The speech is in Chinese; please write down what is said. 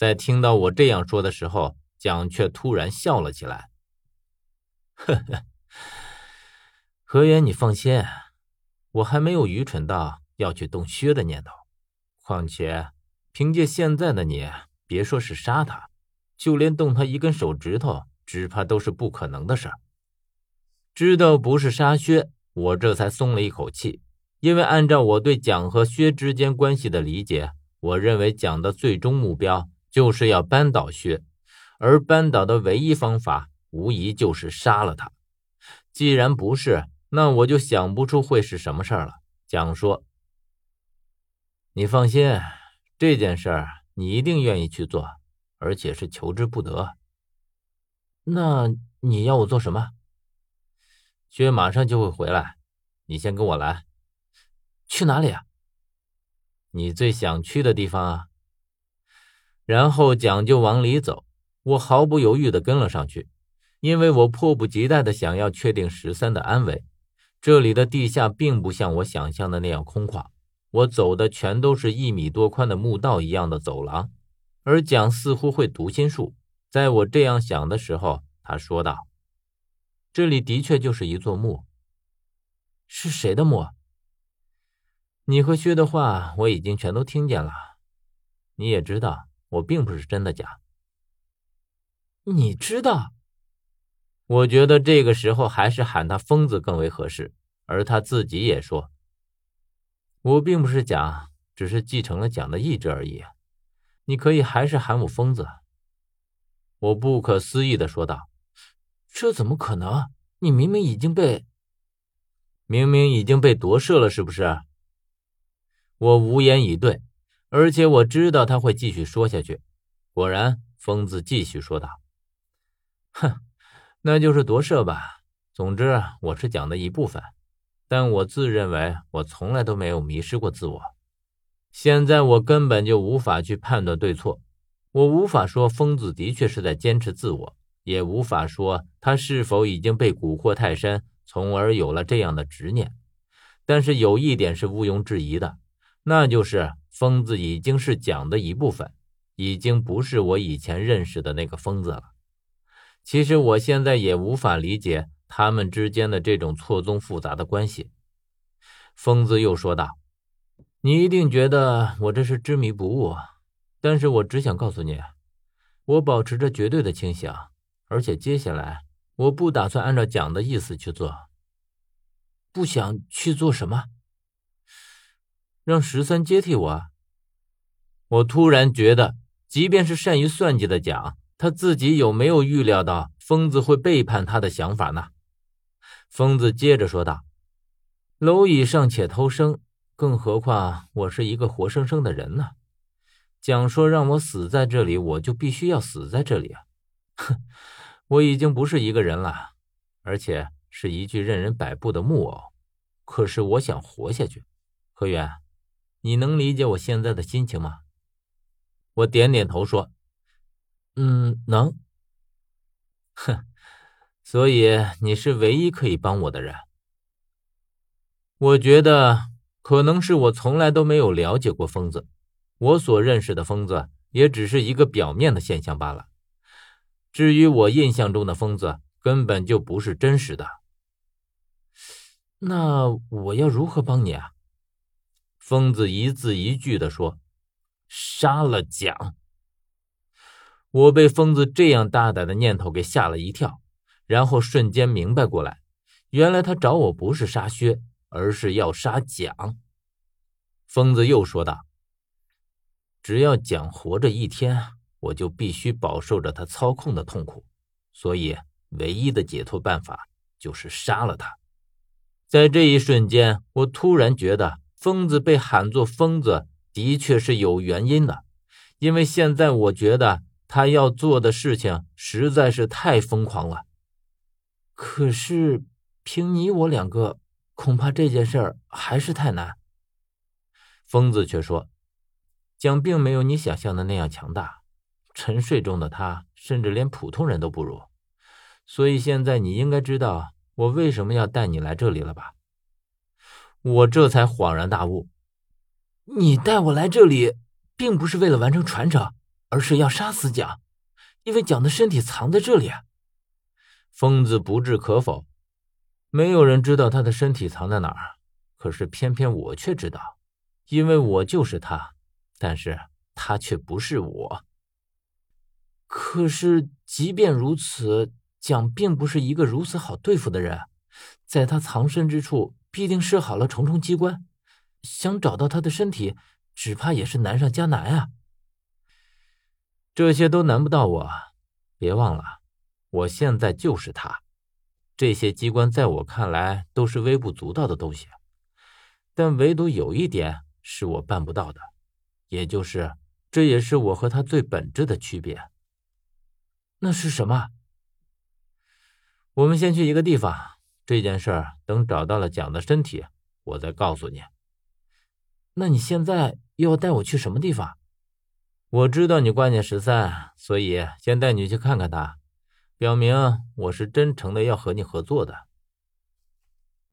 在听到我这样说的时候，蒋却突然笑了起来。呵呵，何源，你放心，我还没有愚蠢到要去动薛的念头。况且，凭借现在的你，别说是杀他，就连动他一根手指头，只怕都是不可能的事儿。知道不是杀薛，我这才松了一口气。因为按照我对蒋和薛之间关系的理解，我认为蒋的最终目标就是要扳倒薛，而扳倒的唯一方法无疑就是杀了他。既然不是，那我就想不出会是什么事儿了。蒋说：“你放心，这件事儿你一定愿意去做，而且是求之不得。那你要我做什么？薛马上就会回来，你先跟我来。”去哪里啊？你最想去的地方啊！然后蒋就往里走，我毫不犹豫的跟了上去，因为我迫不及待的想要确定十三的安危。这里的地下并不像我想象的那样空旷，我走的全都是一米多宽的墓道一样的走廊，而蒋似乎会读心术。在我这样想的时候，他说道：“这里的确就是一座墓，是谁的墓？”你和薛的话我已经全都听见了，你也知道我并不是真的假。你知道？我觉得这个时候还是喊他疯子更为合适。而他自己也说，我并不是假，只是继承了蒋的意志而已。你可以还是喊我疯子。我不可思议的说道：“这怎么可能？你明明已经被……明明已经被夺舍了，是不是？”我无言以对，而且我知道他会继续说下去。果然，疯子继续说道：“哼，那就是夺舍吧。总之，我是讲的一部分，但我自认为我从来都没有迷失过自我。现在我根本就无法去判断对错，我无法说疯子的确是在坚持自我，也无法说他是否已经被蛊惑太深，从而有了这样的执念。但是有一点是毋庸置疑的。”那就是疯子已经是蒋的一部分，已经不是我以前认识的那个疯子了。其实我现在也无法理解他们之间的这种错综复杂的关系。疯子又说道：“你一定觉得我这是执迷不悟，但是我只想告诉你，我保持着绝对的清醒，而且接下来我不打算按照蒋的意思去做。不想去做什么？”让十三接替我。我突然觉得，即便是善于算计的蒋，他自己有没有预料到疯子会背叛他的想法呢？疯子接着说道：“蝼蚁尚且偷生，更何况我是一个活生生的人呢？蒋说让我死在这里，我就必须要死在这里啊！哼，我已经不是一个人了，而且是一具任人摆布的木偶。可是我想活下去，何源。”你能理解我现在的心情吗？我点点头说：“嗯，能。”哼，所以你是唯一可以帮我的人。我觉得可能是我从来都没有了解过疯子，我所认识的疯子也只是一个表面的现象罢了。至于我印象中的疯子，根本就不是真实的。那我要如何帮你啊？疯子一字一句的说：“杀了蒋。”我被疯子这样大胆的念头给吓了一跳，然后瞬间明白过来，原来他找我不是杀薛，而是要杀蒋。疯子又说道：“只要蒋活着一天，我就必须饱受着他操控的痛苦，所以唯一的解脱办法就是杀了他。”在这一瞬间，我突然觉得。疯子被喊作疯子，的确是有原因的，因为现在我觉得他要做的事情实在是太疯狂了。可是凭你我两个，恐怕这件事儿还是太难。疯子却说：“蒋并没有你想象的那样强大，沉睡中的他甚至连普通人都不如。所以现在你应该知道我为什么要带你来这里了吧？”我这才恍然大悟，你带我来这里，并不是为了完成传承，而是要杀死蒋，因为蒋的身体藏在这里。疯子不置可否。没有人知道他的身体藏在哪儿，可是偏偏我却知道，因为我就是他，但是他却不是我。可是即便如此，蒋并不是一个如此好对付的人，在他藏身之处必定设好了重重机关，想找到他的身体，只怕也是难上加难啊。这些都难不到我，别忘了，我现在就是他。这些机关在我看来都是微不足道的东西，但唯独有一点是我办不到的，也就是，这也是我和他最本质的区别。那是什么？我们先去一个地方，这件事等找到了蒋的身体，我再告诉你。那你现在又要带我去什么地方？我知道你挂念十三，所以先带你去看看他。表明我是真诚的要和你合作的。